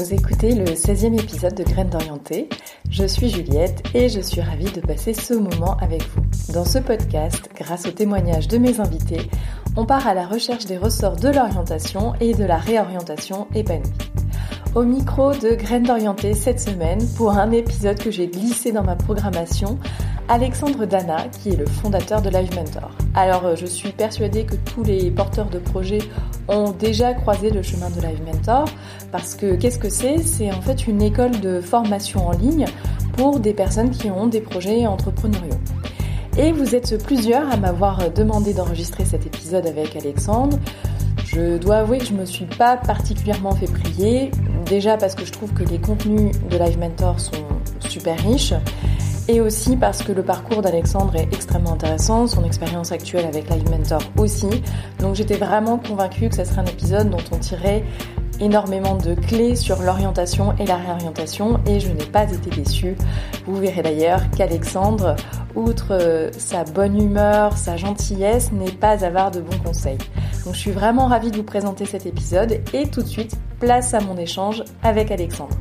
Vous écoutez le 16e épisode de Graines d'Orienté. Je suis Juliette et je suis ravie de passer ce moment avec vous. Dans ce podcast, grâce aux témoignages de mes invités, on part à la recherche des ressorts de l'orientation et de la réorientation épanouie. Au micro de Graines d'Orienté cette semaine pour un épisode que j'ai glissé dans ma programmation, Alexandre Dana, qui est le fondateur de Live Mentor. Alors, euh, je suis persuadée que tous les porteurs de projets ont déjà croisé le chemin de Live Mentor, parce que qu'est-ce que c'est? C'est en fait une école de formation en ligne pour des personnes qui ont des projets entrepreneuriaux. Et vous êtes plusieurs à m'avoir demandé d'enregistrer cet épisode avec Alexandre. Je dois avouer que je me suis pas particulièrement fait prier, déjà parce que je trouve que les contenus de Live Mentor sont super riches et aussi parce que le parcours d'Alexandre est extrêmement intéressant, son expérience actuelle avec Live Mentor aussi. Donc j'étais vraiment convaincue que ce serait un épisode dont on tirait énormément de clés sur l'orientation et la réorientation et je n'ai pas été déçue. Vous verrez d'ailleurs qu'Alexandre, outre euh, sa bonne humeur, sa gentillesse, n'est pas avare de bons conseils. Donc je suis vraiment ravie de vous présenter cet épisode et tout de suite, place à mon échange avec Alexandre.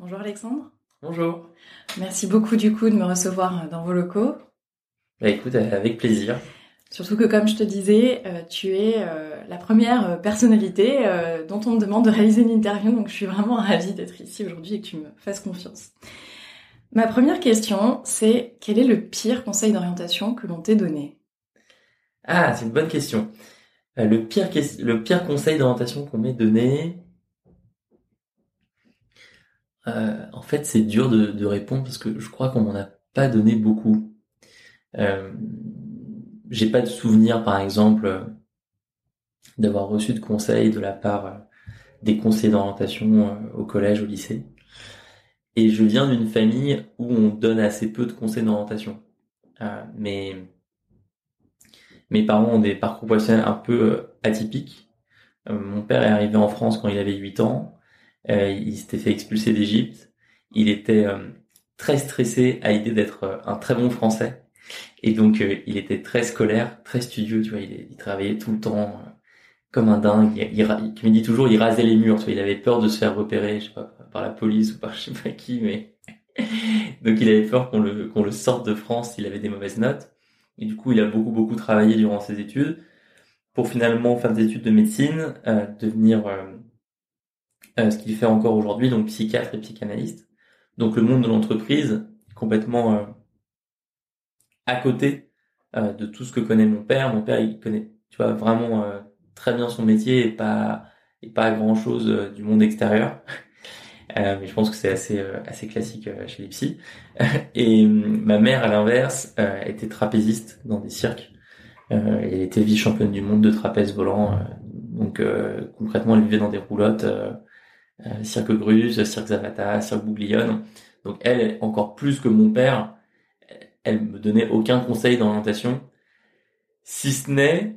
Bonjour Alexandre. Bonjour. Merci beaucoup du coup de me recevoir dans vos locaux. Bah écoute, avec plaisir. Surtout que comme je te disais, euh, tu es euh, la première personnalité euh, dont on me demande de réaliser une interview, donc je suis vraiment ravie d'être ici aujourd'hui et que tu me fasses confiance. Ma première question, c'est quel est le pire conseil d'orientation que l'on t'ait donné? Ah, c'est une bonne question. le, pire, le pire conseil d'orientation qu'on m'ait donné, euh, en fait, c'est dur de, répondre parce que je crois qu'on m'en a pas donné beaucoup. Euh, J'ai pas de souvenir, par exemple, d'avoir reçu de conseils de la part euh, des conseillers d'orientation euh, au collège, au lycée. Et je viens d'une famille où on donne assez peu de conseils d'orientation. Euh, mais mes parents ont des parcours professionnels un peu atypiques. mon père est arrivé en France quand il avait 8 ans. Euh, il s'était fait expulser d'Égypte. Il était euh, très stressé à l'idée d'être euh, un très bon français. Et donc, il était très scolaire, très studieux, tu vois, il, il travaillait tout le temps comme un dingue. Il, il, il, me dit toujours, il rasait les murs, tu vois, il avait peur de se faire repérer, je sais pas, par la police ou par je sais pas qui, mais donc il avait peur qu'on le qu'on le sorte de France s'il avait des mauvaises notes. Et du coup, il a beaucoup beaucoup travaillé durant ses études pour finalement faire des études de médecine, euh, devenir euh, ce qu'il fait encore aujourd'hui, donc psychiatre et psychanalyste. Donc le monde de l'entreprise complètement euh, à côté euh, de tout ce que connaît mon père. Mon père, il connaît, tu vois, vraiment très bien son métier et pas et pas grand chose du monde extérieur. mais je pense que c'est assez assez classique chez les psys. et ma mère, à l'inverse, était trapéziste dans des cirques. elle était vice-championne du monde de trapèze volant. donc concrètement, elle vivait dans des roulottes euh, Cirque Gruse, Cirque Zavata, Cirque Bouglione. Donc elle, encore plus que mon père, elle me donnait aucun conseil d'orientation, si ce n'est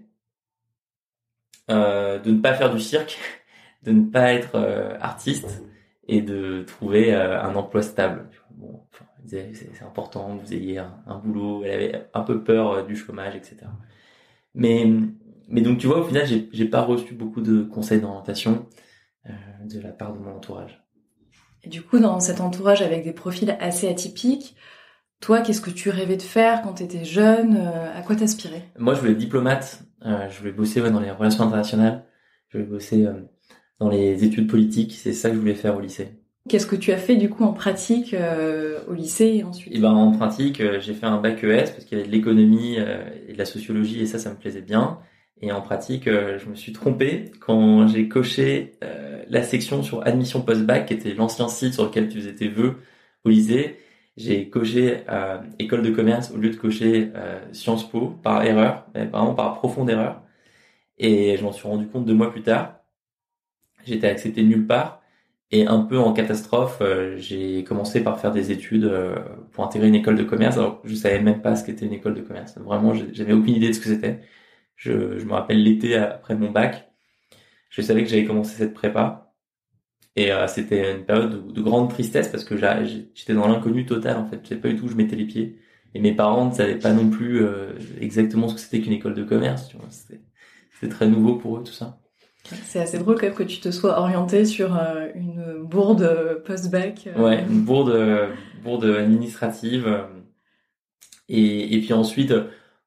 euh, de ne pas faire du cirque, de ne pas être euh, artiste et de trouver un emploi stable. Bon, c'est important que vous ayez un, boulot. Elle avait un peu peur du chômage, etc. Mais, mais donc tu vois, au final, j'ai pas reçu beaucoup de conseils d'orientation. Euh, de la part de mon entourage. Et du coup, dans cet entourage avec des profils assez atypiques, toi, qu'est-ce que tu rêvais de faire quand tu étais jeune euh, À quoi t'aspirais? Moi, je voulais être diplomate. Euh, je voulais bosser dans les relations internationales. Je voulais bosser dans les études politiques. C'est ça que je voulais faire au lycée. Qu'est-ce que tu as fait du coup en pratique au lycée et ensuite? Et eh ben, En pratique, j'ai fait un bac ES parce qu'il y avait de l'économie et de la sociologie et ça, ça me plaisait bien. Et en pratique, je me suis trompé quand j'ai coché la section sur admission post-bac, qui était l'ancien site sur lequel tu faisais tes vœux au lycée. J'ai coché euh, école de commerce au lieu de cocher Sciences Po par erreur, mais vraiment par profonde erreur. Et je m'en suis rendu compte deux mois plus tard. J'étais accepté nulle part. Et un peu en catastrophe, j'ai commencé par faire des études pour intégrer une école de commerce. Alors je savais même pas ce qu'était une école de commerce. Vraiment, j'avais aucune idée de ce que c'était. Je, je me rappelle l'été après mon bac, je savais que j'avais commencé cette prépa. Et euh, c'était une période de, grande tristesse parce que j'étais dans l'inconnu total en fait. Je savais pas du tout où je mettais les pieds. Et mes parents ne savaient pas non plus euh, exactement ce que c'était qu'une école de commerce. C'était très nouveau pour eux tout ça. C'est assez drôle quand même que tu te sois orienté sur euh, une bourde post-bac. Ouais, une bourde, bourde administrative. Et, et puis ensuite,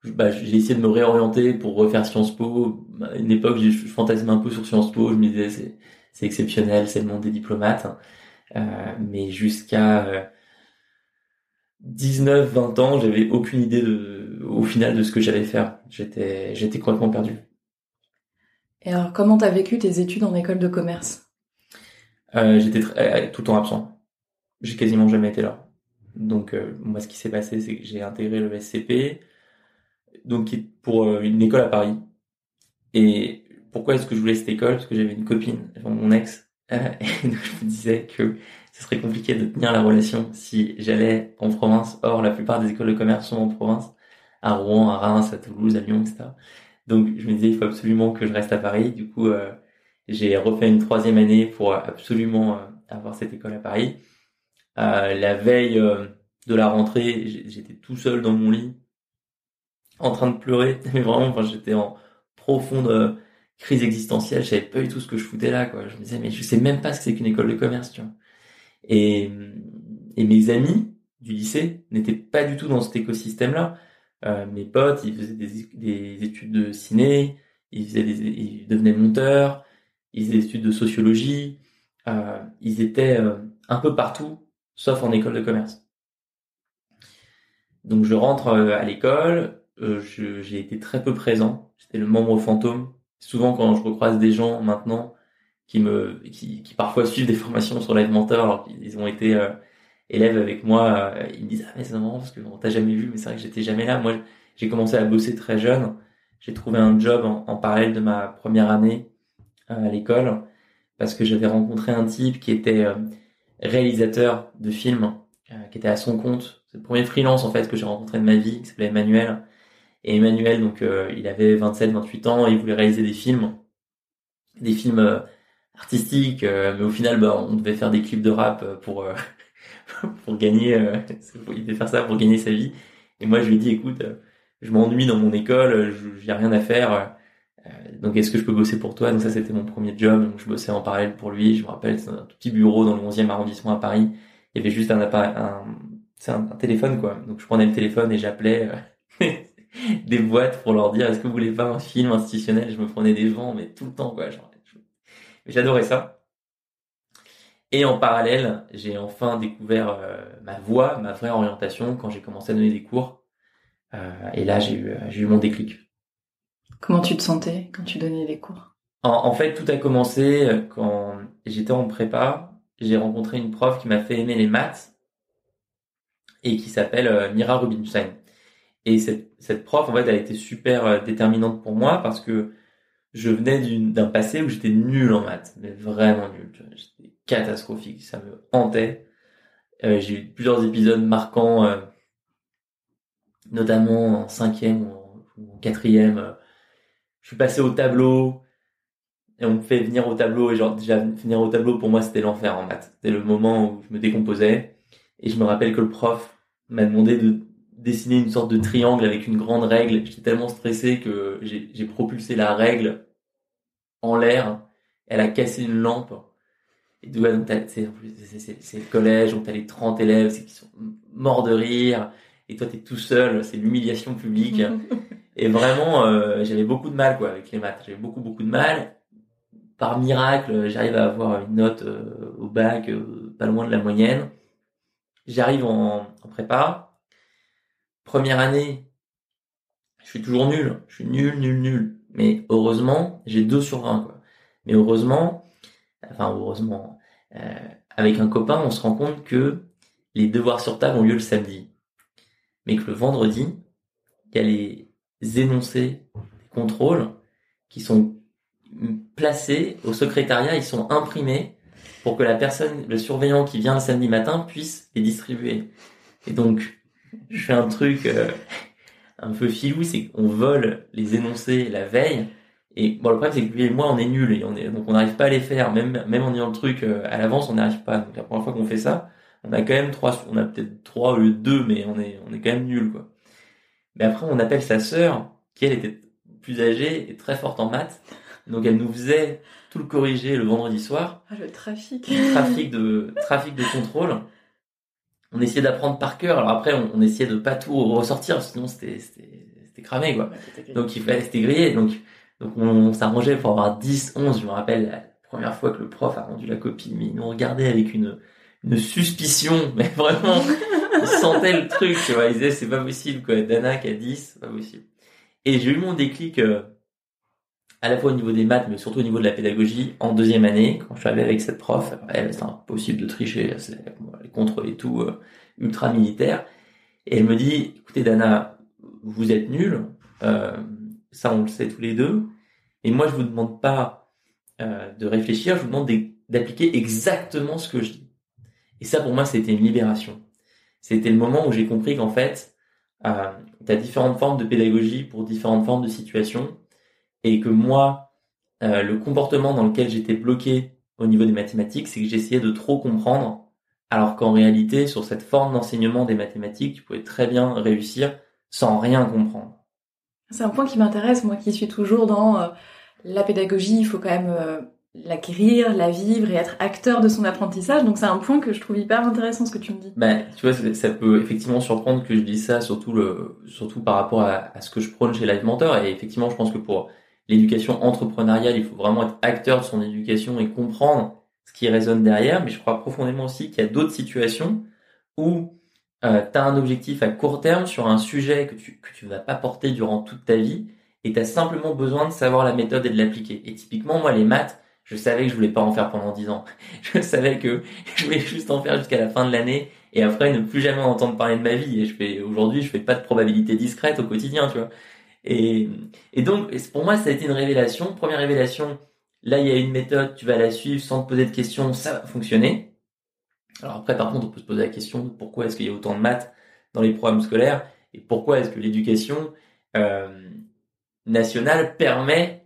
bah, j'ai essayé de me réorienter pour refaire Sciences Po. Une époque, je fantasmais un peu sur Sciences Po. Je me disais, c'est, c'est exceptionnel, c'est le monde des diplomates. Euh, mais jusqu'à 19, 20 ans, j'avais aucune idée de, au final de ce que j'allais faire. J'étais, j'étais complètement perdu. Et alors, comment t'as vécu tes études en école de commerce? Euh, J'étais euh, tout le temps absent. J'ai quasiment jamais été là. Donc, euh, moi, ce qui s'est passé, c'est que j'ai intégré le SCP, donc pour euh, une école à Paris. Et pourquoi est-ce que je voulais cette école? Parce que j'avais une copine, mon ex, et donc je me disais que ce serait compliqué de tenir la relation si j'allais en province. Or, la plupart des écoles de commerce sont en province, à Rouen, à Reims, à Toulouse, à Lyon, etc. Donc, je me disais, il faut absolument que je reste à Paris. Du coup, euh, j'ai refait une troisième année pour absolument euh, avoir cette école à Paris. Euh, la veille de la rentrée, j'étais tout seul dans mon lit, en train de pleurer. Mais vraiment, enfin, j'étais en profonde crise existentielle. Je savais pas du tout ce que je foutais là, quoi. Je me disais, mais je sais même pas ce que c'est qu'une école de commerce, tu vois. Et, et mes amis du lycée n'étaient pas du tout dans cet écosystème-là. Euh, mes potes, ils faisaient des, des, études de ciné, ils, faisaient des, ils devenaient monteurs, ils faisaient des études de sociologie, euh, ils étaient euh, un peu partout, sauf en école de commerce. Donc je rentre euh, à l'école, euh, j'ai été très peu présent, j'étais le membre fantôme. Souvent quand je recroise des gens maintenant qui me, qui, qui parfois suivent des formations sur Live Mentor alors qu'ils ont été élèves avec moi, euh, ils me disent ah mais c'est marrant parce que on t'a jamais vu, mais c'est vrai que j'étais jamais là. Moi, j'ai commencé à bosser très jeune. J'ai trouvé un job en, parallèle de ma première année euh, à l'école parce que j'avais rencontré un type qui était euh, réalisateur de films, qui était à son compte. C'est le premier freelance en fait que j'ai rencontré de ma vie, qui s'appelait Emmanuel. Et Emmanuel, donc, il avait 27, 28 ans, il voulait réaliser des films, des films artistiques, mais au final, bah, on devait faire des clips de rap pour pour gagner, euh, il devait faire ça pour gagner sa vie. Et moi, je lui ai dit, écoute, euh, je m'ennuie dans mon école, j'ai rien à faire. Euh, donc, est-ce que je peux bosser pour toi? Donc ça, c'était mon premier job. Donc, je bossais en parallèle pour lui. Je me rappelle, c'était un tout petit bureau dans le 11e arrondissement à Paris. Il y avait juste un appareil, un, c'est un, téléphone quoi. Donc, je prenais le téléphone et j'appelais des boîtes pour leur dire, est-ce que vous voulez pas un film institutionnel? Je me prenais des vents, mais tout le temps quoi. Genre, j'adorais ça. Et en parallèle, j'ai enfin découvert euh, ma voie, ma vraie orientation quand j'ai commencé à donner des cours. Euh, et là, j'ai eu, j'ai eu mon déclic. Comment tu te sentais quand tu donnais des cours? En, en, fait, tout a commencé euh, quand j'étais en prépa. J'ai rencontré une prof qui m'a fait aimer les maths et qui s'appelle Mira Rubinstein. Et cette, cette prof, en fait, a été super déterminante pour moi parce que je venais d'un passé où j'étais nul en maths, mais vraiment nul. J'étais catastrophique, ça me hantait. Euh, j'ai eu plusieurs épisodes marquants, euh, notamment en cinquième ou en, quatrième. Euh, je suis passé au tableau et on me fait venir au tableau et genre déjà venir au tableau pour moi c'était l'enfer en maths. C'était le moment où je me décomposais et je me rappelle que le prof m'a demandé de dessiner une sorte de triangle avec une grande règle. J'étais tellement stressé que j'ai propulsé la règle en l'air. Elle a cassé une lampe. Et ouais, c'est le collège, donc t'as les 30 élèves qui sont morts de rire, et toi t'es tout seul, c'est l'humiliation publique. et vraiment, euh, j'avais beaucoup de mal quoi avec les maths. J'avais beaucoup beaucoup de mal. Par miracle, j'arrive à avoir une note euh, au bac euh, pas loin de la moyenne. J'arrive en, en prépa, Première année, je suis toujours nul. Je suis nul, nul, nul. Mais heureusement, j'ai 2 sur 20, quoi. Mais heureusement, enfin heureusement, euh, avec un copain, on se rend compte que les devoirs sur table ont lieu le samedi. Mais que le vendredi, il y a les énoncés des contrôles qui sont placés au secrétariat, ils sont imprimés pour que la personne, le surveillant qui vient le samedi matin puisse les distribuer. Et donc, je fais un truc euh, un peu filou, c'est qu'on vole les énoncés la veille. Et bon, le problème, c'est que lui et moi, on est nuls et on est, donc on n'arrive pas à les faire, même, même en ayant le truc euh, à l'avance, on n'arrive pas. Donc la première fois qu'on fait ça, on a quand même trois, on a peut-être trois au lieu de deux, mais on est, on est quand même nuls, quoi. Mais après, on appelle sa sœur, qui elle était plus âgée et très forte en maths. Donc elle nous faisait tout le corriger le vendredi soir. Ah, le trafic. trafic de trafic de contrôle. On essayait d'apprendre par cœur. Alors après, on, on, essayait de pas tout ressortir, sinon c'était c'était cramé quoi. donc il fallait c'était grillé. Donc donc on, s'arrangeait pour avoir 10, 11. Je me rappelle la première fois que le prof a rendu la copie, mais il nous regardait avec une une suspicion, mais vraiment, il sentait le truc, tu vois. Il disait c'est pas possible quoi. Dana qui a 10, c'est pas possible. Et j'ai eu mon déclic. Euh, à la fois au niveau des maths, mais surtout au niveau de la pédagogie, en deuxième année, quand je suis arrivé avec cette prof, elle, c'est impossible de tricher, les contrôles et tout, euh, ultra militaire. Et elle me dit, écoutez Dana, vous êtes nuls, euh, ça on le sait tous les deux, et moi je vous demande pas euh, de réfléchir, je vous demande d'appliquer exactement ce que je dis. Et ça pour moi c'était une libération. C'était le moment où j'ai compris qu'en fait, euh, tu as différentes formes de pédagogie pour différentes formes de situations et que moi, euh, le comportement dans lequel j'étais bloqué au niveau des mathématiques, c'est que j'essayais de trop comprendre, alors qu'en réalité, sur cette forme d'enseignement des mathématiques, tu pouvais très bien réussir sans rien comprendre. C'est un point qui m'intéresse, moi qui suis toujours dans euh, la pédagogie, il faut quand même euh, l'acquérir, la vivre et être acteur de son apprentissage. Donc c'est un point que je trouve hyper intéressant ce que tu me dis. Ben, tu vois, ça peut effectivement surprendre que je dise ça, surtout le, surtout par rapport à, à ce que je prône chez Live Mentor. Et effectivement, je pense que pour l'éducation entrepreneuriale, il faut vraiment être acteur de son éducation et comprendre ce qui résonne derrière. Mais je crois profondément aussi qu'il y a d'autres situations où euh, tu as un objectif à court terme sur un sujet que tu que tu vas pas porter durant toute ta vie et tu as simplement besoin de savoir la méthode et de l'appliquer. Et typiquement, moi, les maths, je savais que je voulais pas en faire pendant 10 ans. Je savais que je voulais juste en faire jusqu'à la fin de l'année et après ne plus jamais entendre parler de ma vie. Et je fais aujourd'hui, je fais pas de probabilité discrète au quotidien, tu vois. Et, donc, pour moi, ça a été une révélation. Première révélation, là, il y a une méthode, tu vas la suivre sans te poser de questions, ça va fonctionner. Alors après, par contre, on peut se poser la question pourquoi est-ce qu'il y a autant de maths dans les programmes scolaires et pourquoi est-ce que l'éducation euh, nationale permet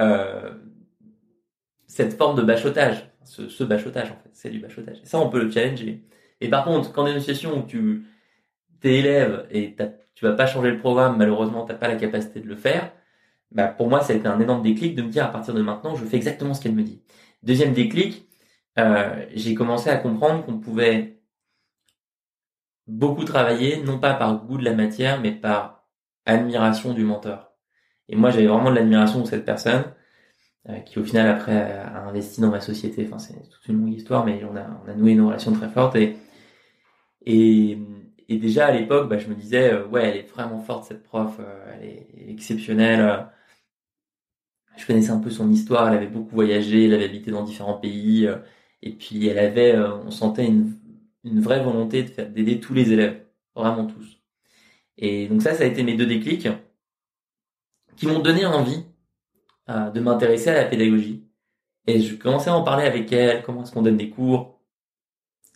euh, cette forme de bachotage, ce, ce bachotage en fait, c'est du bachotage. Et ça, on peut le challenger. Et par contre, quand une situation où tu t'es élève et t'as tu vas pas changer le programme, malheureusement, t'as pas la capacité de le faire. Bah, pour moi, ça a été un énorme déclic de me dire à partir de maintenant, je fais exactement ce qu'elle me dit. Deuxième déclic, euh, j'ai commencé à comprendre qu'on pouvait beaucoup travailler, non pas par goût de la matière, mais par admiration du mentor. Et moi, j'avais vraiment de l'admiration pour cette personne, euh, qui au final après a investi dans ma société. Enfin, c'est toute une longue histoire, mais on a, on a noué une relation très forte et, et et déjà à l'époque, bah, je me disais, euh, ouais, elle est vraiment forte cette prof, euh, elle est exceptionnelle. Je connaissais un peu son histoire, elle avait beaucoup voyagé, elle avait habité dans différents pays, euh, et puis elle avait, on sentait une, une vraie volonté de faire d'aider tous les élèves, vraiment tous. Et donc ça, ça a été mes deux déclics qui m'ont donné envie de m'intéresser à la pédagogie. Et je commençais à en parler avec elle, comment est-ce qu'on donne des cours,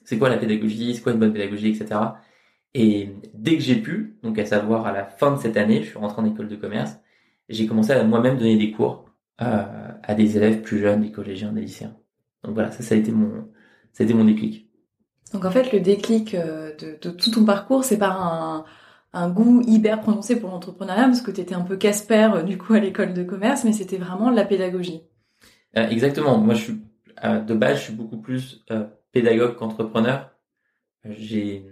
c'est quoi la pédagogie, c'est quoi une bonne pédagogie, etc. Et dès que j'ai pu, donc à savoir à la fin de cette année, je suis rentré en école de commerce, j'ai commencé à moi-même donner des cours euh, à des élèves plus jeunes, des collégiens, des lycéens. Donc voilà, ça, ça a été mon, ça a été mon déclic. Donc en fait, le déclic euh, de, de tout ton parcours, c'est par un, un goût hyper prononcé pour l'entrepreneuriat, parce que tu étais un peu Casper euh, du coup à l'école de commerce, mais c'était vraiment la pédagogie. Euh, exactement. Moi, je suis de base, je suis beaucoup plus pédagogue qu'entrepreneur. J'ai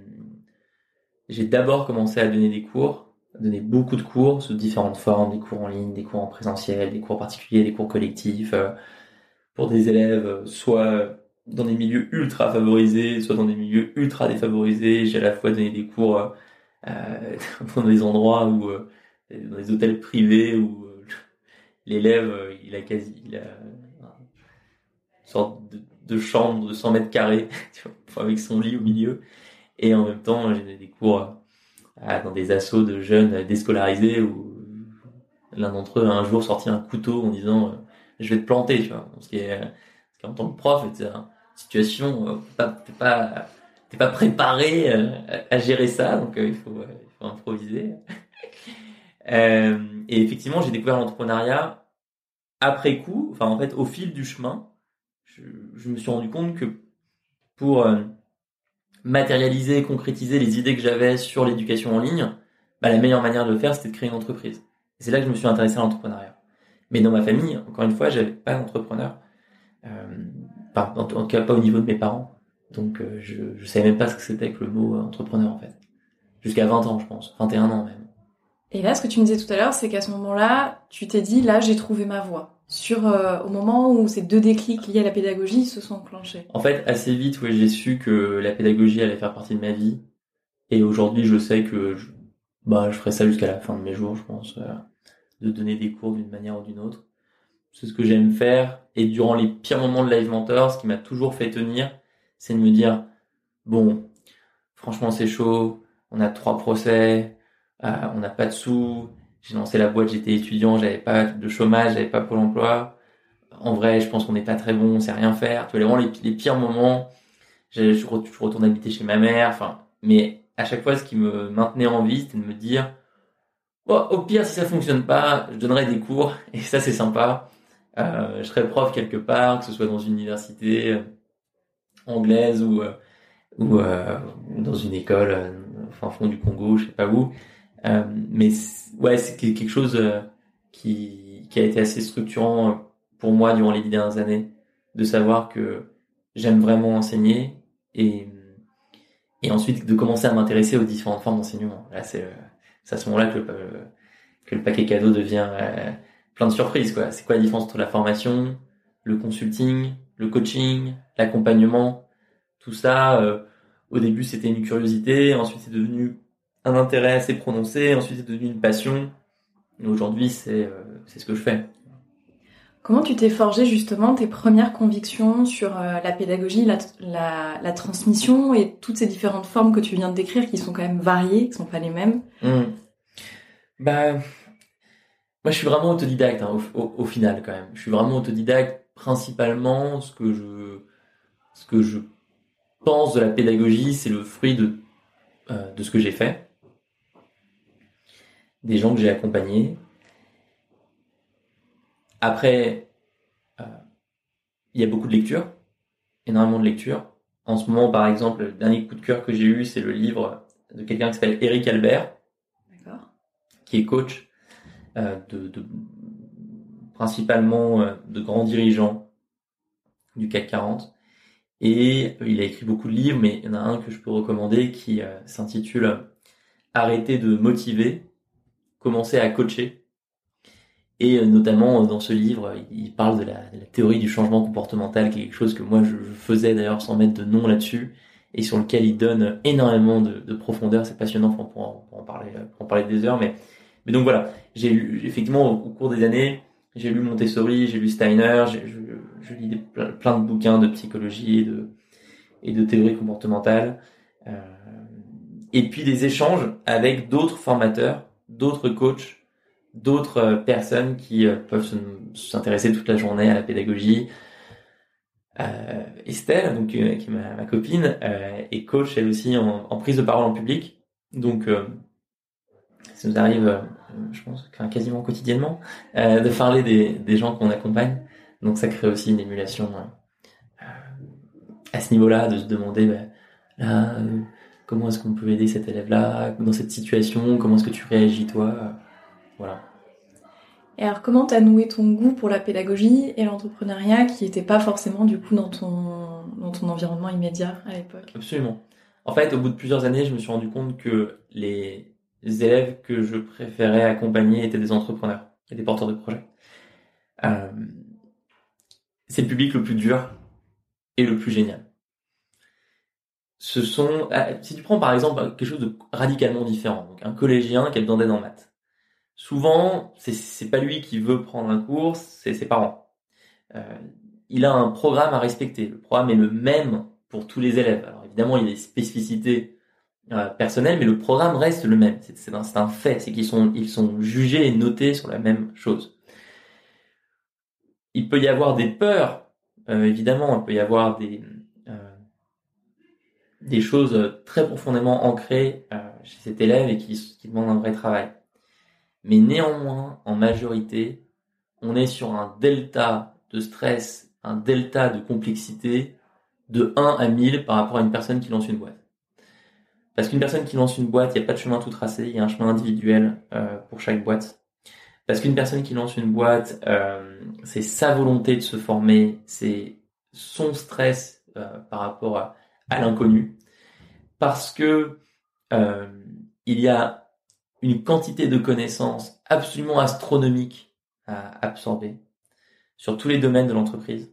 j'ai d'abord commencé à donner des cours, à donner beaucoup de cours sous différentes formes, des cours en ligne, des cours en présentiel, des cours particuliers, des cours collectifs, euh, pour des élèves euh, soit dans des milieux ultra favorisés, soit dans des milieux ultra défavorisés. J'ai à la fois donné des cours euh, dans des endroits où, dans des hôtels privés où l'élève, il a quasi, il a une sorte de, de chambre de 100 mètres carrés, avec son lit au milieu. Et en même temps, j'ai des cours euh, dans des assauts de jeunes déscolarisés où l'un d'entre eux a un jour sorti un couteau en disant euh, je vais te planter, tu vois. Ce qui est, en tant que prof, c'est situation, euh, t'es pas, t'es pas préparé à gérer ça, donc il faut, improviser. et effectivement, j'ai découvert l'entrepreneuriat après coup, enfin en fait au fil du chemin, je me suis rendu compte que pour matérialiser, concrétiser les idées que j'avais sur l'éducation en ligne, bah, la meilleure manière de le faire, c'était de créer une entreprise. C'est là que je me suis intéressé à l'entrepreneuriat. Mais dans ma famille, encore une fois, j'avais pas d'entrepreneur. Euh, en, tout cas, pas au niveau de mes parents. Donc, euh, je, je savais même pas ce que c'était que le mot euh, entrepreneur, en fait. Jusqu'à 20 ans, je pense. 21 ans, même. Et là, ce que tu me disais tout à l'heure, c'est qu'à ce moment-là, tu t'es dit, là, j'ai trouvé ma voie. Sur, au moment où ces deux déclics liés à la pédagogie se sont enclenchés. En fait, assez vite, ouais, j'ai su que la pédagogie allait faire partie de ma vie. Et aujourd'hui, je sais que je, bah, je ferai ça jusqu'à la fin de mes jours, je pense, de donner des cours d'une manière ou d'une autre c'est ce que j'aime faire. Et durant les pires moments de Live Mentor, ce qui m'a toujours fait tenir, c'est de me dire, bon, franchement c'est chaud, on a trois procès, euh, on n'a pas de sous, j'ai lancé la boîte, j'étais étudiant, j'avais pas de chômage, j'avais pas Pôle emploi. En vrai, je pense qu'on n'est pas très bon, on sait rien faire. Tu vois, vraiment les, pires moments, je, retourne habiter chez ma mère, enfin, mais à chaque fois, ce qui me maintenait en vie, c'était de me dire, au pire, si ça fonctionne pas, je donnerai des cours, et ça c'est sympa. Euh, je serais prof quelque part, que ce soit dans une université euh, anglaise ou euh, ou, dans une école enfin fond du Congo, je sais pas où. Mais ouais, c'est quelque chose qui qui a été assez structurant pour moi durant les dix dernières années, de savoir que j'aime vraiment enseigner et et ensuite de commencer à m'intéresser aux différentes formes d'enseignement. Là, c'est à ce moment-là que le, que le paquet cadeau devient plein de surprises quoi. C'est quoi la différence entre la formation, le consulting, le coaching, l'accompagnement, tout ça. Euh, au début c'était une curiosité, ensuite c'est devenu un intérêt assez prononcé, ensuite c'est devenu une passion. Et aujourd'hui c'est euh, c'est ce que je fais. Comment tu t'es forgé justement tes premières convictions sur euh, la pédagogie, la, la, la, transmission et toutes ces différentes formes que tu viens de décrire qui sont quand même variées, qui sont pas les mêmes? Mmh. Bah moi, je suis vraiment autodidacte hein, au, au, final quand même. Je suis vraiment autodidacte principalement. Ce que je, ce que je pense de la pédagogie, c'est le fruit de euh, de ce que j'ai fait, des gens que j'ai accompagnés. Après, euh, il y a beaucoup de lectures, énormément de lectures. En ce moment, par exemple, le dernier coup de cœur que j'ai eu, c'est le livre de quelqu'un qui s'appelle Eric Albert, qui est coach euh, de, principalement euh, de grands dirigeants du CAC 40. Et il a écrit beaucoup de livres, mais il y en a un que je peux recommander qui s'intitule Arrêter de motiver, commencer à coacher. Et notamment dans ce livre, il parle de la, théorie du changement comportemental, quelque chose que moi je, faisais d'ailleurs sans mettre de nom là-dessus, et sur lequel il donne énormément de, profondeur. C'est passionnant, pour, pour, en parler, pour en parler des heures, mais mais donc voilà, j'ai lu effectivement au, cours des années, j'ai lu Montessori, j'ai lu Steiner, je, je, lis plein, de bouquins de psychologie et de et de théorie comportementale, euh, et puis des échanges avec d'autres formateurs, d'autres coachs, d'autres euh, personnes qui euh, peuvent s'intéresser toute la journée à la pédagogie. Euh, Estelle, donc qui est ma, copine, est coach elle aussi en, prise de parole en public, donc ça nous arrive, je pense, quasiment quotidiennement, de parler des, gens qu'on accompagne. Donc ça crée aussi une émulation à ce niveau-là, de se demander, bah, là, comment est-ce qu'on peut aider cet élève-là dans cette situation, comment est-ce que tu réagis toi, voilà. Et alors, comment t'as noué ton goût pour la pédagogie et l'entrepreneuriat qui n'était pas forcément du coup dans ton, dans ton environnement immédiat à l'époque? Absolument. En fait, au bout de plusieurs années, je me suis rendu compte que les, les élèves que je préférais accompagner étaient des entrepreneurs et des porteurs de projets. Euh, c'est le public le plus dur et le plus génial. Ce sont, euh, si tu prends par exemple quelque chose de radicalement différent, donc un collégien qui a besoin d'aide en maths. Souvent, c'est pas lui qui veut prendre un cours, c'est ses parents. Euh, il a un programme à respecter. Le programme est le même pour tous les élèves. Alors évidemment, il y a des spécificités euh, personnel, mais le programme reste le même. C'est un, fait, c'est qu'ils sont, ils sont jugés et notés sur la même chose. Il peut y avoir des peurs, euh, évidemment, il peut y avoir des, des choses très profondément ancrées chez cet élève et qui, qui demandent un vrai travail. Mais néanmoins, en majorité, on est sur un delta de stress, un delta de complexité de 1 à 1000 par rapport à une personne qui lance une boîte. Parce qu'une personne qui lance une boîte, il n'y a pas de chemin tout tracé, il y a un chemin individuel euh, pour chaque boîte. parce qu'une personne qui lance une boîte, euh, c'est sa volonté de se former, c'est son stress euh, par rapport à, à l'inconnu, parce que euh, il y a une quantité de connaissances absolument astronomique à absorber sur tous les domaines de l'entreprise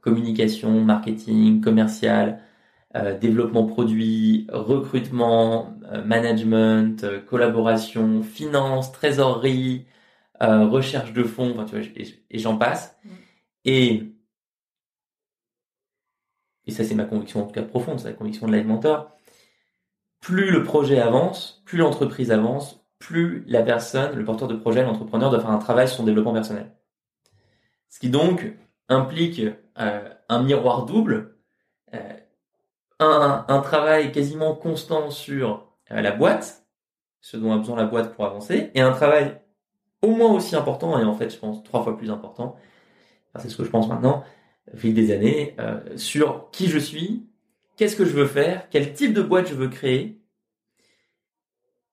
communication, marketing, commercial, euh, développement produit, recrutement, euh, management, euh, collaboration, finance, trésorerie, recherche de fonds, enfin, tu vois, et, j'en passe. Mm. Et et ça c'est ma conviction en tout cas profonde, c'est la conviction de Live Mentor. Plus le projet avance, plus l'entreprise avance, plus la personne, le porteur de projet, l'entrepreneur doit faire un travail sur son développement personnel. Ce qui donc implique euh, un miroir double, euh, un, travail quasiment constant sur euh, la boîte, ce dont a besoin la boîte pour avancer, et un travail au moins aussi important, et en fait je pense trois fois plus important, c'est ce que je pense maintenant, fil des années, sur qui je suis, qu'est-ce que je veux faire, quel type de boîte je veux créer,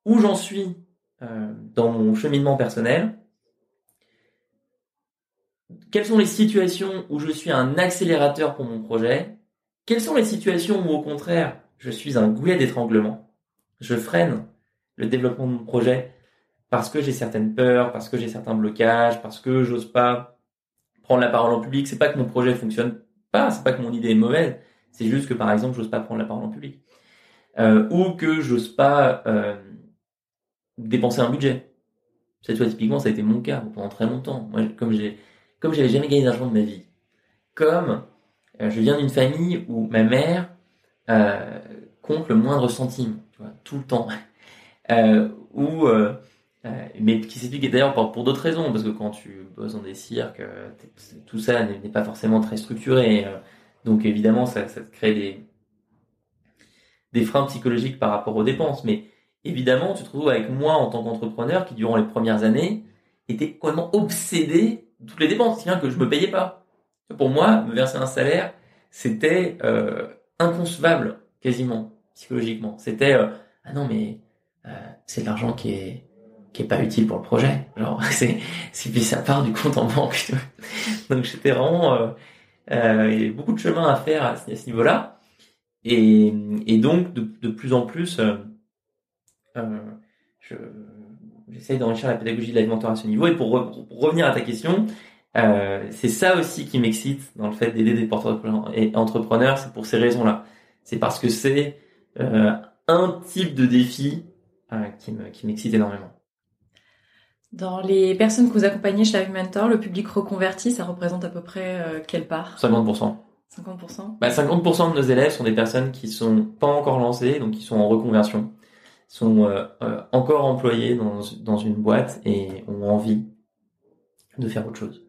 où j'en suis dans mon cheminement personnel, quelles sont les situations où je suis un accélérateur pour mon projet Quelles sont les situations où au contraire je suis un goulet d'étranglement Je freine le développement de mon projet parce que j'ai certaines peurs, parce que j'ai certains blocages, parce que j'ose pas prendre la parole en public. C'est pas que mon projet fonctionne pas, c'est pas que mon idée est mauvaise, c'est juste que par exemple j'ose pas prendre la parole en public euh, ou que j'ose pas euh, dépenser un budget. Cette fois typiquement ça a été mon cas pendant très longtemps. Moi comme j'ai comme j'avais jamais gagné d'argent de ma vie, comme euh, je viens d'une famille où ma mère compte le moindre centime, tu vois, tout le temps, mais qui s'explique d'ailleurs pour, pour d'autres raisons, parce que quand tu bosses dans des cirques, tout ça n'est pas forcément très structuré, donc évidemment ça, ça te crée des des freins psychologiques par rapport aux dépenses, mais évidemment tu te retrouves avec moi en tant qu'entrepreneur qui durant les premières années était complètement obsédé toutes les dépenses, tiens, que je me payais pas. Pour moi, me verser un salaire, c'était euh, inconcevable, quasiment, psychologiquement. C'était, euh, ah non, mais euh, c'est de l'argent qui est qui est pas utile pour le projet. Genre, c'est, puis ça part du compte en banque. Donc j'étais vraiment, euh, euh, il y avait beaucoup de chemin à faire à, ce niveau-là. Et, et donc de, de plus en plus, euh, je, j'essaye d'enrichir la pédagogie de l'alimentation à ce niveau. Et pour, revenir à ta question, euh, c'est ça aussi qui m'excite dans le fait d'aider des porteurs et entrepreneurs. C'est pour ces raisons-là. C'est parce que c'est euh, un type de défi euh, qui m'excite énormément. Dans les personnes que vous accompagnez chez Live Mentor, le public reconverti, ça représente à peu près euh, quelle part? 50%. 50% bah, 50% de nos élèves sont des personnes qui sont pas encore lancées, donc qui sont en reconversion sont euh, euh, encore employés dans, dans une boîte et ont envie de faire autre chose.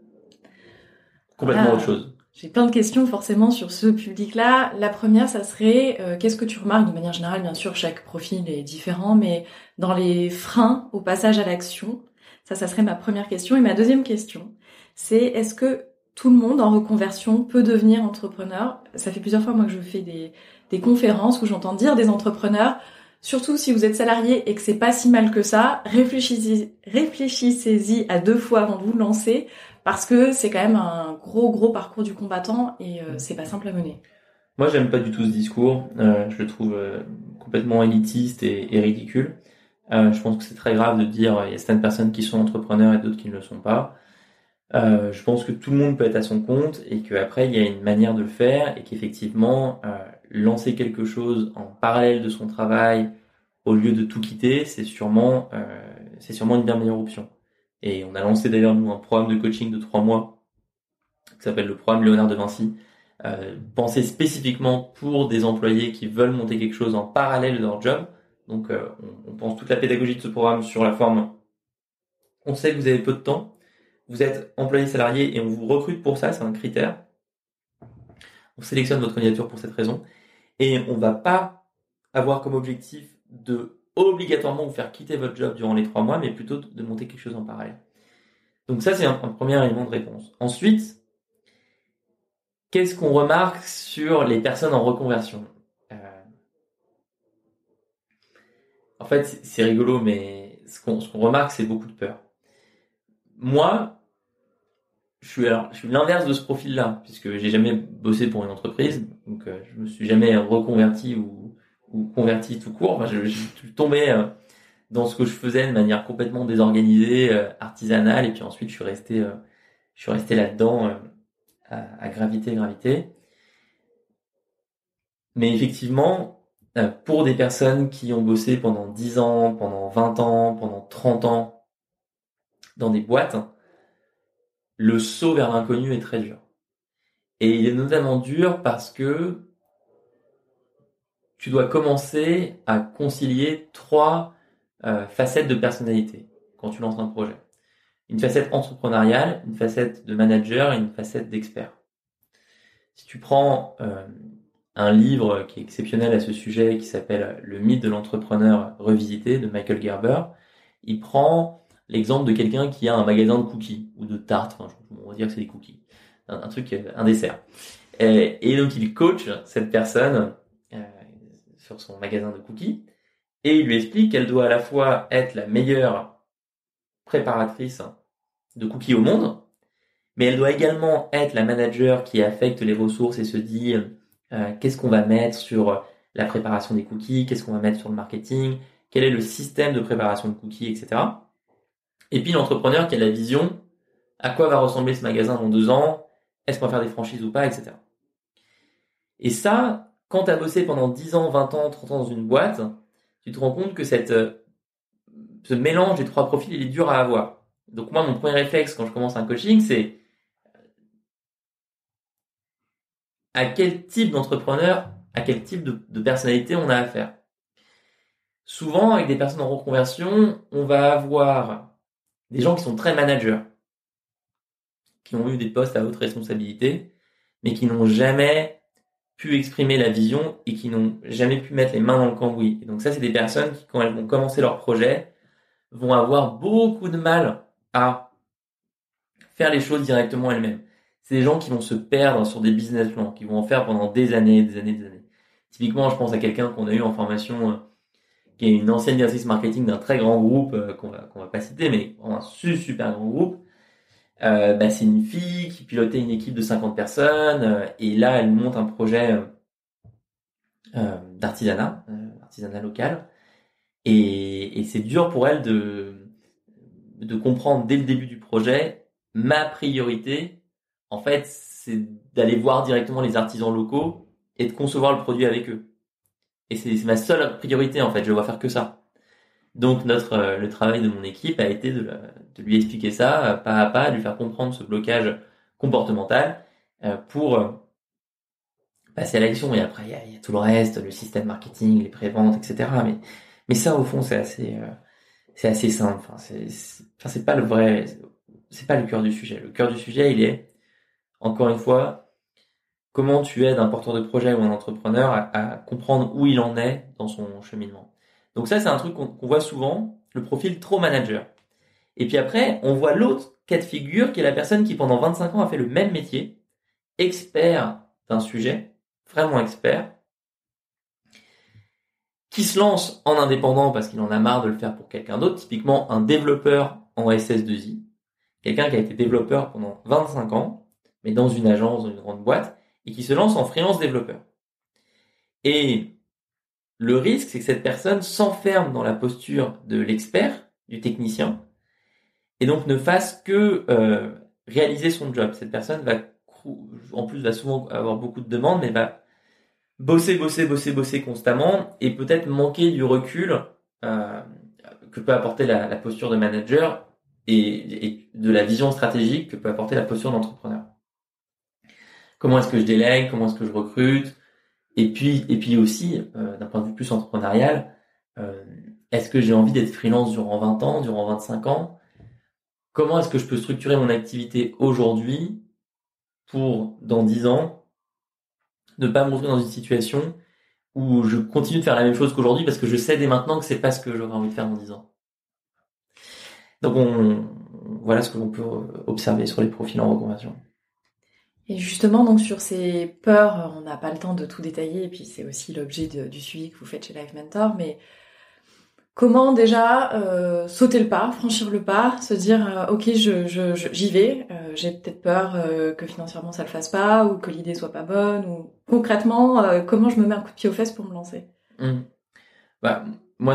Complètement autre chose. J'ai plein de questions forcément sur ce public-là. La première, ça serait qu'est-ce que tu remarques? De manière générale, bien sûr, chaque profil est différent, mais dans les freins au passage à l'action, ça, ça serait ma première question. Et ma deuxième question, c'est est-ce que tout le monde en reconversion peut devenir entrepreneur? Ça fait plusieurs fois moi que je fais des, des conférences où j'entends dire des entrepreneurs Surtout si vous êtes salarié et que c'est pas si mal que ça, réfléchissez, réfléchissez-y à deux fois avant de vous lancer parce que c'est quand même un gros gros parcours du combattant et euh, c'est pas simple à mener. Moi, j'aime pas du tout ce discours. Euh, je le trouve euh, complètement élitiste et, ridicule. Je pense que c'est très grave de dire il y a certaines personnes qui sont entrepreneurs et d'autres qui ne le sont pas. je pense que tout le monde peut être à son compte et qu'après il y a une manière de le faire et qu'effectivement lancer quelque chose en parallèle de son travail au lieu de tout quitter, c'est sûrement, euh, c'est sûrement une bien meilleure option. Et on a lancé d'ailleurs nous un programme de coaching de trois mois qui s'appelle le programme Léonard de Vinci, euh, pensé spécifiquement pour des employés qui veulent monter quelque chose en parallèle de leur job. Donc euh, on, pense toute la pédagogie de ce programme sur la forme. On sait que vous avez peu de temps, vous êtes employé salarié et on vous recrute pour ça, c'est un critère. On sélectionne votre candidature pour cette raison. Et on va pas avoir comme objectif de obligatoirement vous faire quitter votre job durant les trois mois, mais plutôt de monter quelque chose en parallèle. Donc ça, c'est un, premier élément de réponse. Ensuite, qu'est-ce qu'on remarque sur les personnes en reconversion euh, En fait, c'est rigolo, mais ce qu'on remarque, c'est beaucoup de peur. moi, je suis je suis l'inverse de ce profil-là, puisque j'ai jamais bossé pour une entreprise, donc euh, je me suis jamais reconverti ou, ou converti tout court. Enfin, je, je suis tombé euh, dans ce que je faisais de manière complètement désorganisée, euh, artisanale, et puis ensuite je suis resté, euh, je suis resté là-dedans à, à gravité, gravité. Mais effectivement, pour des personnes qui ont bossé pendant 10 ans, pendant 20 ans, pendant 30 ans dans des boîtes, le saut vers l'inconnu est très dur. Et il est notamment dur parce que tu dois commencer à concilier trois euh, facettes de personnalité quand tu lances un projet. Une facette entrepreneuriale, une facette de manager et une facette d'expert. Si tu prends euh, un livre qui est exceptionnel à ce sujet qui s'appelle Le mythe de l'entrepreneur revisité de Michael Gerber, il prend l'exemple de quelqu'un qui a un magasin de cookies ou de tartes, enfin, on va dire que c'est des cookies, un, truc, un dessert. Et, et, donc il coach cette personne euh, sur son magasin de cookies et il lui explique qu'elle doit à la fois être la meilleure préparatrice de cookies au monde, mais elle doit également être la manager qui affecte les ressources et se dit euh, qu'est-ce qu'on va mettre sur la préparation des cookies, qu'est-ce qu'on va mettre sur le marketing, quel est le système de préparation de cookies, etc. Et puis l'entrepreneur qui a la vision, à quoi va ressembler ce magasin dans deux ans, est-ce qu'on va faire des franchises ou pas, etc. Et ça, quand tu as bossé pendant 10 ans, 20 ans, 30 ans dans une boîte, tu te rends compte que cette, ce mélange des trois profils, il est dur à avoir. Donc moi, mon premier réflexe quand je commence un coaching, c'est à quel type d'entrepreneur, à quel type de, personnalité on a affaire. Souvent, avec des personnes en reconversion, on va avoir des gens qui sont très managers, qui ont eu des postes à haute responsabilité, mais qui n'ont jamais pu exprimer la vision et qui n'ont jamais pu mettre les mains dans le cambouis. Donc ça, c'est des personnes qui, quand elles vont commencer leur projet, vont avoir beaucoup de mal à faire les choses directement elles-mêmes. C'est des gens qui vont se perdre sur des business plans, qui vont en faire pendant des années, des années, des années. Typiquement, je pense à quelqu'un qu'on a eu en formation euh, qui est une ancienne directrice marketing d'un très grand groupe euh, qu'on va qu'on va pas citer, mais un super grand groupe. Euh, bah, c'est une fille qui pilotait une équipe de 50 personnes euh, et là elle monte un projet d'artisanat, artisanat local. Et, et c'est dur pour elle de de comprendre dès le début du projet ma priorité. En fait, c'est d'aller voir directement les artisans locaux et de concevoir le produit avec eux. Et c'est ma seule priorité en fait, je dois faire que ça. Donc notre euh, le travail de mon équipe a été de, de, lui expliquer ça euh, pas à pas, de lui faire comprendre ce blocage comportemental euh, pour passer à l'action. Et après il y a, tout le reste, le système marketing, les préventes, etc. Mais ça au fond c'est assez c'est assez simple. Enfin c'est pas le vrai c'est pas le cœur du sujet. Le cœur du sujet il est encore une fois comment tu aides un porteur de projet ou un entrepreneur à, comprendre où il en est dans son cheminement? Donc ça, c'est un truc qu'on voit souvent, le profil trop manager. Et puis après, on voit l'autre cas de figure qui est la personne qui pendant 25 ans a fait le même métier, expert d'un sujet, vraiment expert, qui se lance en indépendant parce qu'il en a marre de le faire pour quelqu'un d'autre, typiquement un développeur en SS2I, quelqu'un qui a été développeur pendant 25 ans, mais dans une agence, dans une grande boîte, et qui se lance en freelance développeur. Et le risque, c'est que cette personne s'enferme dans la posture de l'expert, du technicien, et donc ne fasse que euh, réaliser son job. Cette personne va, en plus, va souvent avoir beaucoup de demandes, mais va bosser, bosser, bosser, bosser constamment, et peut-être manquer du recul euh, que peut apporter la, posture de manager et, et de la vision stratégique que peut apporter la posture d'entrepreneur comment est-ce que je délègue, comment est-ce que je recrute, et puis et puis aussi euh, d'un point de vue plus entrepreneurial, euh, est-ce que j'ai envie d'être freelance durant 20 ans, durant 25 ans? Comment est-ce que je peux structurer mon activité aujourd'hui pour dans 10 ans ne pas me retrouver dans une situation où je continue de faire la même chose qu'aujourd'hui parce que je sais dès maintenant que c'est pas ce que j'aurais envie de faire dans 10 ans? Donc on, voilà ce que l'on peut observer sur les profils en reconversion. Et justement, donc sur ces peurs, on n'a pas le temps de tout détailler, et puis c'est aussi l'objet du suivi que vous faites chez Life Mentor, mais Comment déjà euh, sauter le pas, franchir le pas, se dire euh, ok je, j'y vais, euh, j'ai peut-être peur que financièrement ça le fasse pas ou que l'idée soit pas bonne ou concrètement comment je me mets un coup de pied aux fesses pour me lancer? Mmh. Bah moi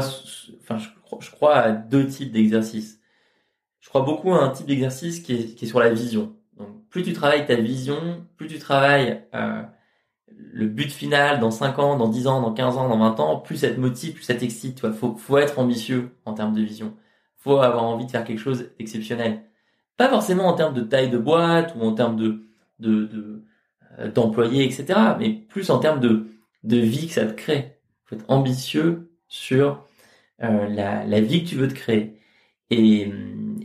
enfin je, je, crois à deux types d'exercices. Je crois beaucoup à un type d'exercice qui est sur la vision. Plus tu travailles ta vision, plus tu travailles le but final dans 5 ans, dans 10 ans, dans 15 ans, dans 20 ans, plus ça te motive, plus ça t'excite. Vois, faut, être ambitieux en termes de vision. Faut avoir envie de faire quelque chose d'exceptionnel. Pas forcément en termes de taille de boîte ou en termes de, de, euh, d'employés, etc. Mais plus en termes de, vie que ça te crée. Faut être ambitieux sur euh, la, la vie que tu veux te créer. Et,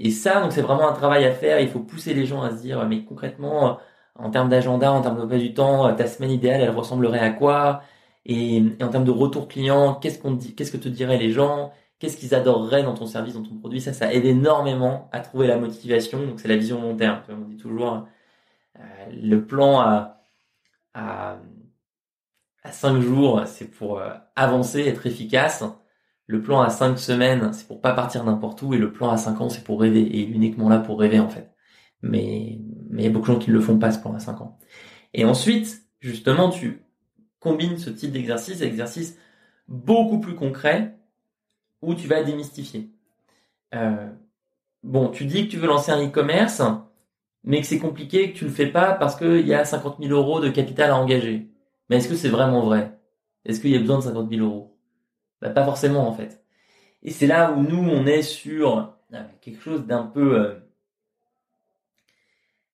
et ça, donc c'est vraiment un travail à faire. Il faut pousser les gens à se dire, mais concrètement, en termes d'agenda, en termes d'emploi du temps, euh, ta semaine idéale, elle ressemblerait à quoi? Et, en termes de retour client, qu'est-ce qu'on qu'est-ce que te diraient les gens? Qu'est-ce qu'ils adoreraient dans ton service, dans ton produit? Ça, ça aide énormément à trouver la motivation. Donc, c'est la vision long terme. On dit toujours euh, le plan à, à, à 5 jours, c'est pour euh, avancer, être efficace. Le plan à 5 semaines, c'est pour pas partir n'importe où. Et le plan à 5 ans, c'est pour rêver. Et uniquement là pour rêver, en fait. Mais il y a beaucoup de gens qui ne le font pas ce plan à 5 ans. Et ensuite, justement, tu combines ce type d'exercice, exercice beaucoup plus concret, où tu vas démystifier. Euh, bon, tu dis que tu veux lancer un e-commerce, mais que c'est compliqué, que tu le fais pas parce qu'il y a 50 000 euros de capital à engager. Mais est-ce que c'est vraiment vrai? Est-ce qu'il y a besoin de 50 000 euros? Bah, Pas forcément en fait. Et c'est là où nous, on est sur euh, quelque chose d'un peu... Euh,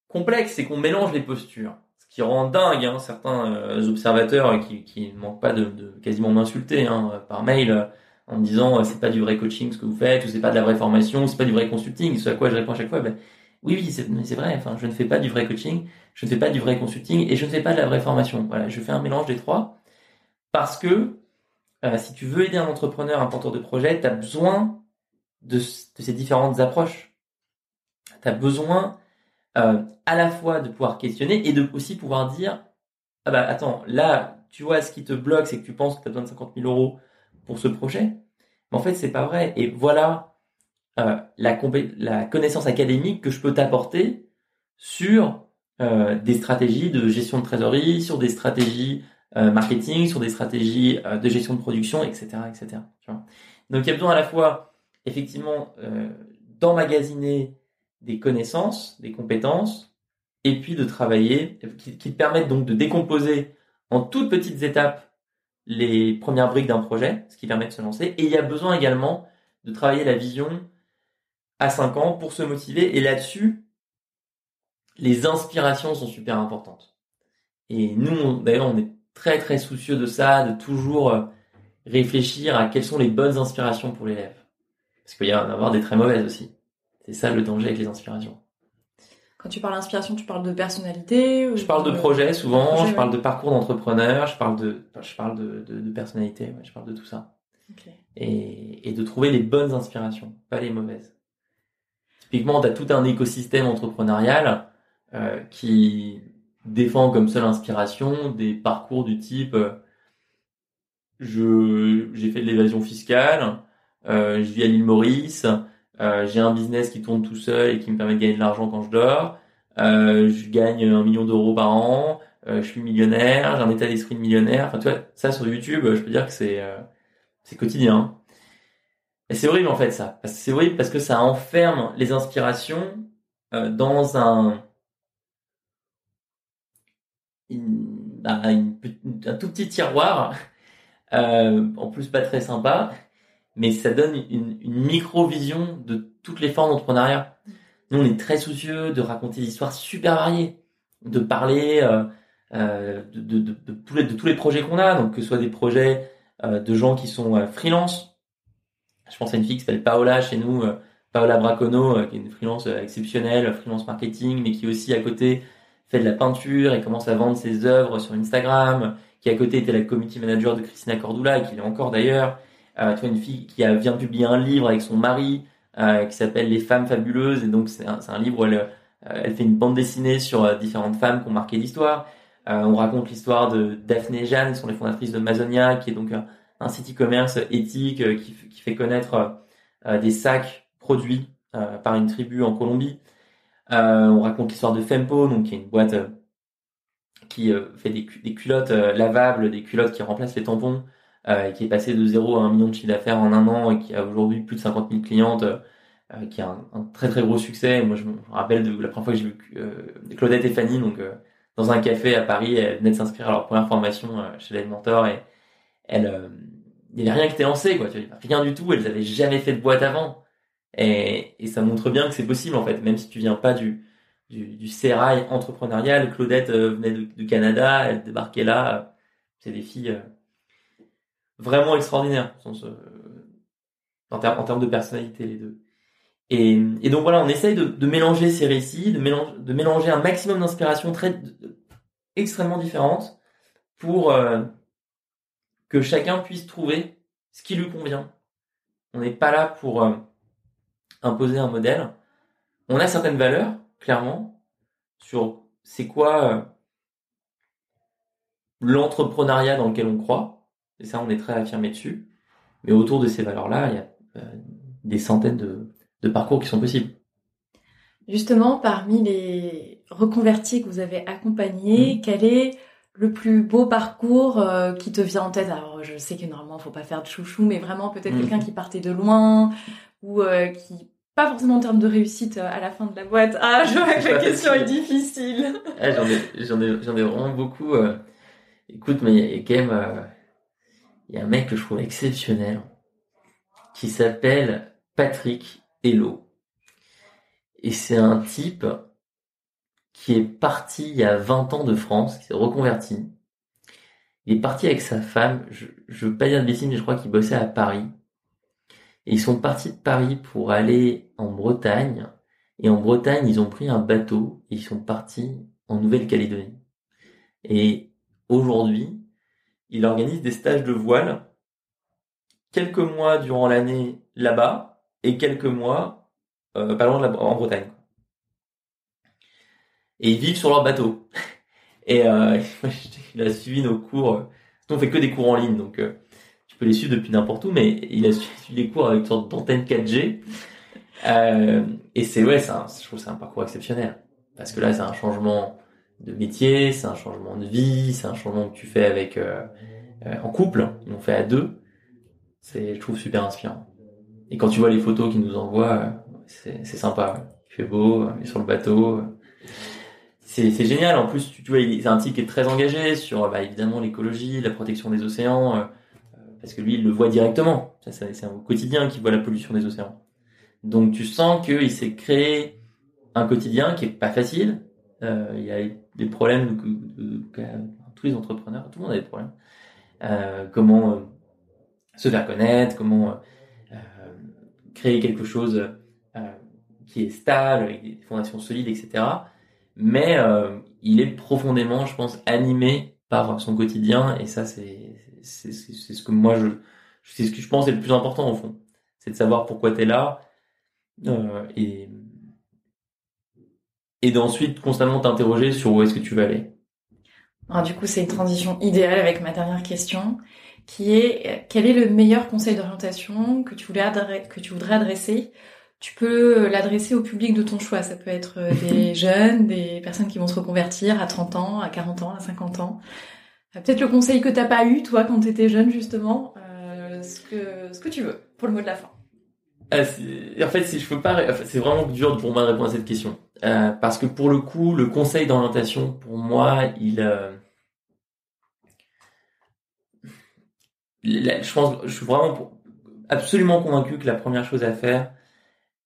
complexe, c'est qu'on mélange les postures. Ce qui rend dingue hein, certains euh, observateurs qui, qui ne manquent pas de, quasiment m'insulter hein, par mail en me disant c'est pas du vrai coaching ce que vous faites, ou c'est pas de la vraie formation, c'est pas du vrai consulting. Ce à quoi je réponds à chaque fois, ben, oui, oui, c'est vrai. Enfin, je ne fais pas du vrai coaching, je ne fais pas du vrai consulting et je ne fais pas de la vraie formation. Voilà, je fais un mélange des trois parce que si tu veux aider un entrepreneur, un porteur de projet, tu as besoin de, ces différentes approches. Tu as besoin euh, à la fois de pouvoir questionner et de aussi pouvoir dire ah bah attends là tu vois ce qui te bloque c'est que tu penses que tu as besoin de 50 000 euros pour ce projet mais en fait c'est pas vrai et voilà euh, la, connaissance académique que je peux t'apporter sur euh, des stratégies de gestion de trésorerie sur des stratégies euh, marketing sur des stratégies euh, de gestion de production etc etc tu vois donc il y a besoin à la fois effectivement d'emmagasiner des connaissances, des compétences, et puis de travailler, qui, qui permettent donc de décomposer en toutes petites étapes les premières briques d'un projet, ce qui permet de se lancer. Et il y a besoin également de travailler la vision à 5 ans pour se motiver. Et là-dessus, les inspirations sont super importantes. Et nous, d'ailleurs, on est très très soucieux de ça, de toujours euh, réfléchir à quelles sont les bonnes inspirations pour l'élève. Parce qu'il y en a avoir des très mauvaises aussi. C'est ça le danger avec les inspirations. Quand tu parles d'inspiration, tu parles de personnalité Je parle de projet souvent, je parle de parcours d'entrepreneur, je parle de, je parle de, de, personnalité, je parle de tout ça. Et, et, de trouver les bonnes inspirations, pas les mauvaises. Typiquement, tu as tout un écosystème entrepreneurial euh, qui défend comme seule inspiration des parcours du type euh, je j'ai fait de l'évasion fiscale, euh, je vis à l'île Maurice, euh, j'ai un business qui tourne tout seul et qui me permet de gagner de l'argent quand je dors. Euh, je gagne un million d'euros par an. Euh, je suis millionnaire. J'ai un état d'esprit de millionnaire. Enfin, tu vois, ça sur YouTube, je peux dire que c'est c'est quotidien. Et c'est horrible en fait ça. C'est horrible parce que ça enferme les inspirations dans un bah, un tout petit tiroir, en plus pas très sympa, mais ça donne une, micro-vision de toutes les formes d'entrepreneuriat. Nous, on est très soucieux de raconter des histoires super variées, de parler euh, euh de, tous les, projets qu'on a, donc que ce soit des projets euh, de gens qui sont euh, freelance. Je pense à une fille qui s'appelle Paola chez nous, euh, Paola Bracono, qui est une freelance exceptionnelle, freelance marketing, mais qui aussi à côté fait de la peinture et commence à vendre ses œuvres sur Instagram, qui à côté était la community manager de Christina Cordula et qui l'est encore d'ailleurs, euh, tu vois, une fille qui a, vient de publier un livre avec son mari euh, qui s'appelle Les femmes fabuleuses. Et donc, c'est un, un, livre où elle, euh, elle fait une bande dessinée sur euh, différentes femmes qui ont marqué l'histoire. on raconte l'histoire de Daphné et Jeanne, qui sont les fondatrices de Masonia, qui est donc un, un site e-commerce éthique qui, fait connaître des sacs produits par une tribu en Colombie. On raconte l'histoire de Fempo, donc qui est une boîte qui fait des, culottes lavables, des culottes qui remplacent les tampons, qui est passé de 0 à 1 million de chiffre d'affaires en un an et qui a aujourd'hui plus de 50 000 clientes euh, qui a un, très très gros succès. Moi, je me rappelle de la première fois que j'ai vu euh, Claudette et Fanny, donc euh, dans un café à Paris, elles venaient de s'inscrire à leur première formation chez les Mentor et elles, il n'y avait rien qui était lancé, quoi. Tu vois, rien du tout. Elles avaient jamais fait de boîte avant. Et, et ça montre bien que c'est possible, en fait, même si tu viens pas du, du, du sérail entrepreneurial. Claudette venait du Canada, elle débarquait là. C'est des filles vraiment extraordinaires en, termes de personnalité, les deux. Et, donc voilà, on essaye de, mélanger ces récits, de, mélanger, de mélanger un maximum d'inspirations très extrêmement différentes pour euh, que chacun puisse trouver ce qui lui convient. On n'est pas là pour euh, imposer un modèle. On a certaines valeurs, clairement, sur c'est quoi euh, l'entrepreneuriat dans lequel on croit. Et ça, on est très affirmé dessus. Mais autour de ces valeurs-là, il y a des centaines de, de parcours qui sont possibles. Justement, parmi les reconvertis que vous avez accompagnés, mmh. quel est le plus beau parcours euh, qui te vient en tête? Alors, je sais que normalement, il faut pas faire de chouchou, mais vraiment peut-être mmh. quelqu'un qui partait de loin ou euh, qui pas forcément en termes de réussite euh, à la fin de la boîte. Ah, je vois que la question est difficile. Ah, j'en ai, j'en ai, j'en ai vraiment beaucoup. Écoute, mais il y a quand même, il y a un mec que je trouve exceptionnel qui s'appelle Patrick Hello. Et c'est un type qui est parti il y a 20 ans de France, qui s'est reconverti. Il est parti avec sa femme, je, je veux pas dire de bêtises, mais je crois qu'il bossait à Paris. Ils sont partis de Paris pour aller en Bretagne. Et en Bretagne, ils ont pris un bateau et ils sont partis en Nouvelle-Calédonie. Et aujourd'hui, il organise des stages de voile quelques mois durant l'année là-bas et quelques mois euh, pas loin de en Bretagne. Et ils vivent sur leur bateau. Et euh, il a suivi nos cours. On fait que des cours en ligne, donc euh, peux les suivre depuis n'importe où, mais il a suivi les cours avec une sorte d'antenne 4G. Euh, et c'est ouais, c'est je trouve c'est un parcours exceptionnel parce que là c'est un changement de métier, c'est un changement de vie, c'est un changement que tu fais avec euh, euh en couple, l'ont fait à deux. C'est je trouve super inspirant. Et quand tu vois les photos qu'il nous envoie, c'est sympa. Il fait beau, il est sur le bateau. C'est génial. En plus, tu, vois, c'est un type qui est très engagé sur, bah, évidemment, l'écologie, la protection des océans, euh, parce que lui, il le voit directement. C'est au quotidien qu'il voit la pollution des océans. Donc, tu sens qu'il s'est créé un quotidien qui est pas facile. Euh, il y a des problèmes de, de, tous les entrepreneurs, tout le monde a des problèmes. Euh, comment se faire connaître, comment créer quelque chose euh, qui est stable, avec des fondations solides, etc. Mais euh, il est profondément, je pense, animé par son quotidien, et ça, c'est c'est ce que moi je c'est ce que je pense est le plus important au fond, c'est de savoir pourquoi tu es là euh, et et d'ensuite constamment t'interroger sur où est-ce que tu veux aller. Alors, du coup, c'est une transition idéale avec ma dernière question qui est quel est le meilleur conseil d'orientation que tu voulais que tu voudrais adresser? Tu peux l'adresser au public de ton choix. Ça peut être euh, des jeunes, des personnes qui vont se reconvertir à 30 ans, à 40 ans, à 50 ans. Euh, peut-être le conseil que t'as pas eu, toi, quand tu étais jeune, justement. Euh, ce, que, ce que tu veux, pour le mot de la fin. Ah, en fait, si je peux pas, c'est vraiment dur pour moi de répondre à cette question. parce que pour le coup, le conseil d'orientation, pour moi, il... je pense, je suis vraiment absolument convaincu que la première chose à faire,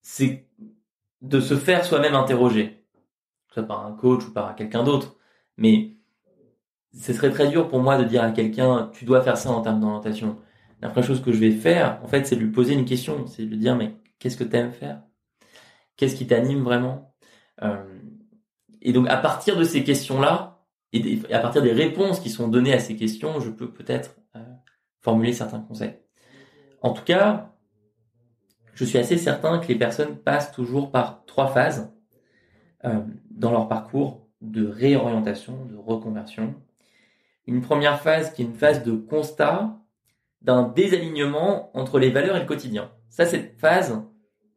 c'est de se faire soi-même interroger, soit par un coach ou par quelqu'un d'autre. Mais ce serait très dur pour moi de dire à quelqu'un, tu dois faire ça en termes d'orientation. La première chose que je vais faire, en fait, c'est de lui poser une question, c'est de lui dire, mais qu'est-ce que tu aimes faire? Qu'est-ce qui t'anime vraiment? Euh, Et donc, à partir de ces questions-là, et à partir des réponses qui sont données à ces questions, je peux peut-être euh, formuler certains conseils. En tout cas, je suis assez certain que les personnes passent toujours par trois phases euh, dans leur parcours de réorientation, de reconversion. Une première phase qui est une phase de constat d'un désalignement entre les valeurs et le quotidien. Ça, cette phase,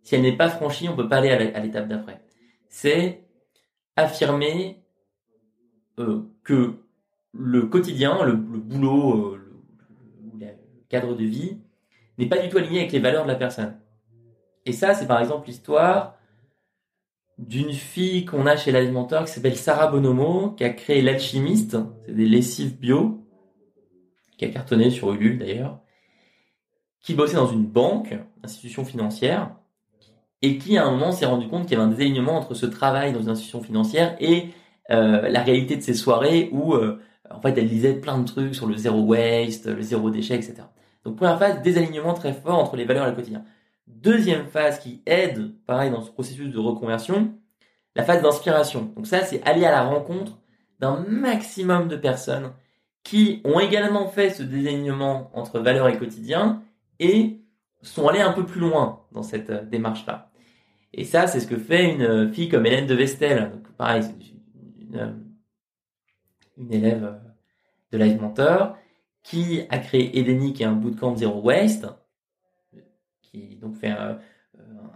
si elle n'est pas franchie, on peut pas aller à l'étape d'après. C'est affirmer euh, que le quotidien, le, boulot, euh, le, le, cadre de vie, n'est pas du tout aligné avec les valeurs de la personne. Et ça, c'est par exemple l'histoire d'une fille qu'on a chez l'alimenteur qui s'appelle Sarah Bonomo, qui a créé l'alchimiste, c'est des lessives bio, qui a cartonné sur Ulule d'ailleurs, qui bossait dans une banque, institution financière, et qui à un moment s'est rendu compte qu'il y avait un désalignement entre ce travail dans une institution financière et euh, la réalité de ses soirées où euh, en fait elle lisait plein de trucs sur le zéro waste, le zéro déchet, etc. Donc première phase, désalignement très fort entre les valeurs et le quotidien. Deuxième phase qui aide, pareil, dans ce processus de reconversion, la phase d'inspiration. Donc ça, c'est aller à la rencontre d'un maximum de personnes qui ont également fait ce désalignement entre valeurs et quotidien et sont allés un peu plus loin dans cette euh, démarche-là. Et ça, c'est ce que fait une euh, fille comme Hélène de Vestel. Donc pareil, une, euh, une élève de Live Mentor qui a créé Edenic et un bootcamp Zero Waste, qui donc fait un,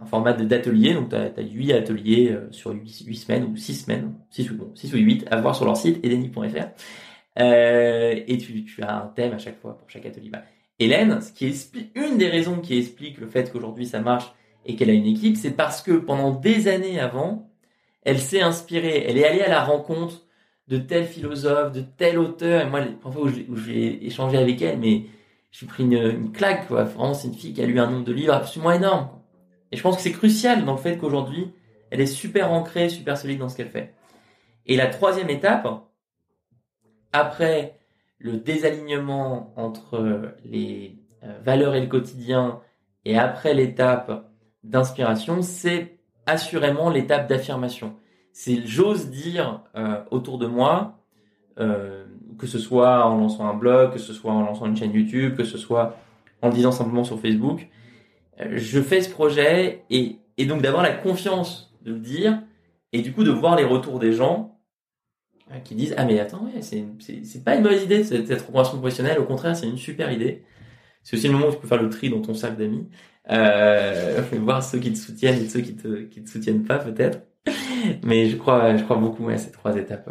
un format d'atelier. Donc, tu as, 8 ateliers euh, sur 8, semaines ou 6 semaines, 6 ou, 6 ou 8 à voir sur leur site edenic.fr. Euh, et tu, as un thème à chaque fois pour chaque atelier. Bah, Hélène, ce qui explique, une des raisons qui explique le fait qu'aujourd'hui ça marche et qu'elle a une équipe, c'est parce que pendant des années avant, elle s'est inspirée, elle est allée à la rencontre de tel philosophe, de tel auteur. Et moi, les fois où j'ai échangé avec elle, mais j'ai pris une, claque, quoi. Vraiment, c'est une fille qui a lu un nombre de livres absolument énorme. Et je pense que c'est crucial dans le fait qu'aujourd'hui, elle est super ancrée, super solide dans ce qu'elle fait. Et la troisième étape, après le désalignement entre les euh, valeurs et le quotidien, et après l'étape d'inspiration, c'est assurément l'étape d'affirmation c'est j'ose dire euh, autour de moi, euh, que ce soit en lançant un blog, que ce soit en lançant une chaîne YouTube, que ce soit en disant simplement sur Facebook, euh, je fais ce projet et, donc d'avoir la confiance de le dire et du coup de voir les retours des gens qui disent ah mais attends ouais c'est c'est pas une mauvaise idée cette, cette reconversion professionnelle. Au contraire c'est une super idée. C'est aussi le moment où tu peux faire le tri dans ton cercle d'amis. Euh, voir ceux qui te soutiennent et ceux qui te qui te soutiennent pas peut-être. Mais je crois, je crois beaucoup à ces trois étapes.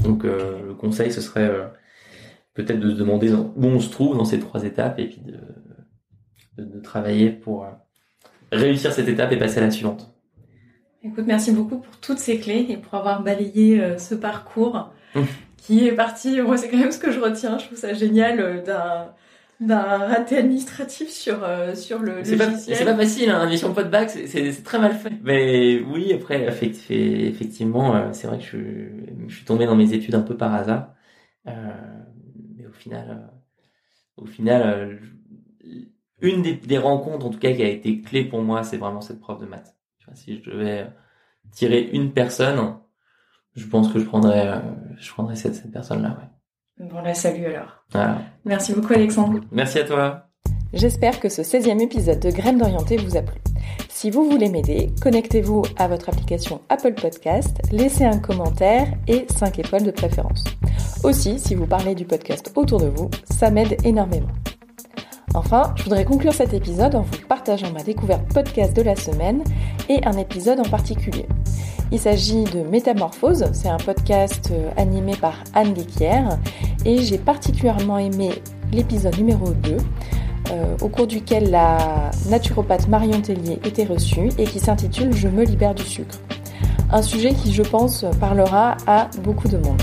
Euh, euh. Donc euh, le conseil, ce serait peut-être de se demander où on se trouve dans ces trois étapes et puis de, de, de travailler pour réussir cette étape et passer à la suivante. Écoute, merci beaucoup pour toutes ces clés et pour avoir balayé ce parcours mmh. qui est parti. Moi, c'est quand même ce que je retiens. Je trouve ça génial d'un d'un raté administratif sur euh, sur le c'est pas c'est pas facile hein, gestion pas de bac c'est c'est très mal fait. Mais oui après effectivement euh, c'est vrai que je, je suis tombé dans mes études un peu par hasard. Euh, mais au final euh, au final une des, des, rencontres en tout cas qui a été clé pour moi c'est vraiment cette prof de maths. Si je devais tirer une personne je pense que je prendrais je prendrais cette cette personne là ouais Bon, la salut alors. Merci beaucoup Alexandre. Merci à toi. J'espère que ce 16e épisode de Graines d'Orienté vous a plu. Si vous voulez m'aider, connectez-vous à votre application Apple Podcast, laissez un commentaire et 5 étoiles de préférence. Aussi, si vous parlez du podcast autour de vous, ça m'aide énormément. Enfin, je voudrais conclure cet épisode en vous partageant ma découverte podcast de la semaine et un épisode en particulier. Il s'agit de Métamorphose, c'est un podcast euh, animé par Anne Guéquière et j'ai particulièrement aimé l'épisode numéro 2 euh, au cours duquel la naturopathe Marion Tellier était reçue et qui s'intitule Je me libère du sucre. Un sujet qui je pense parlera à beaucoup de monde.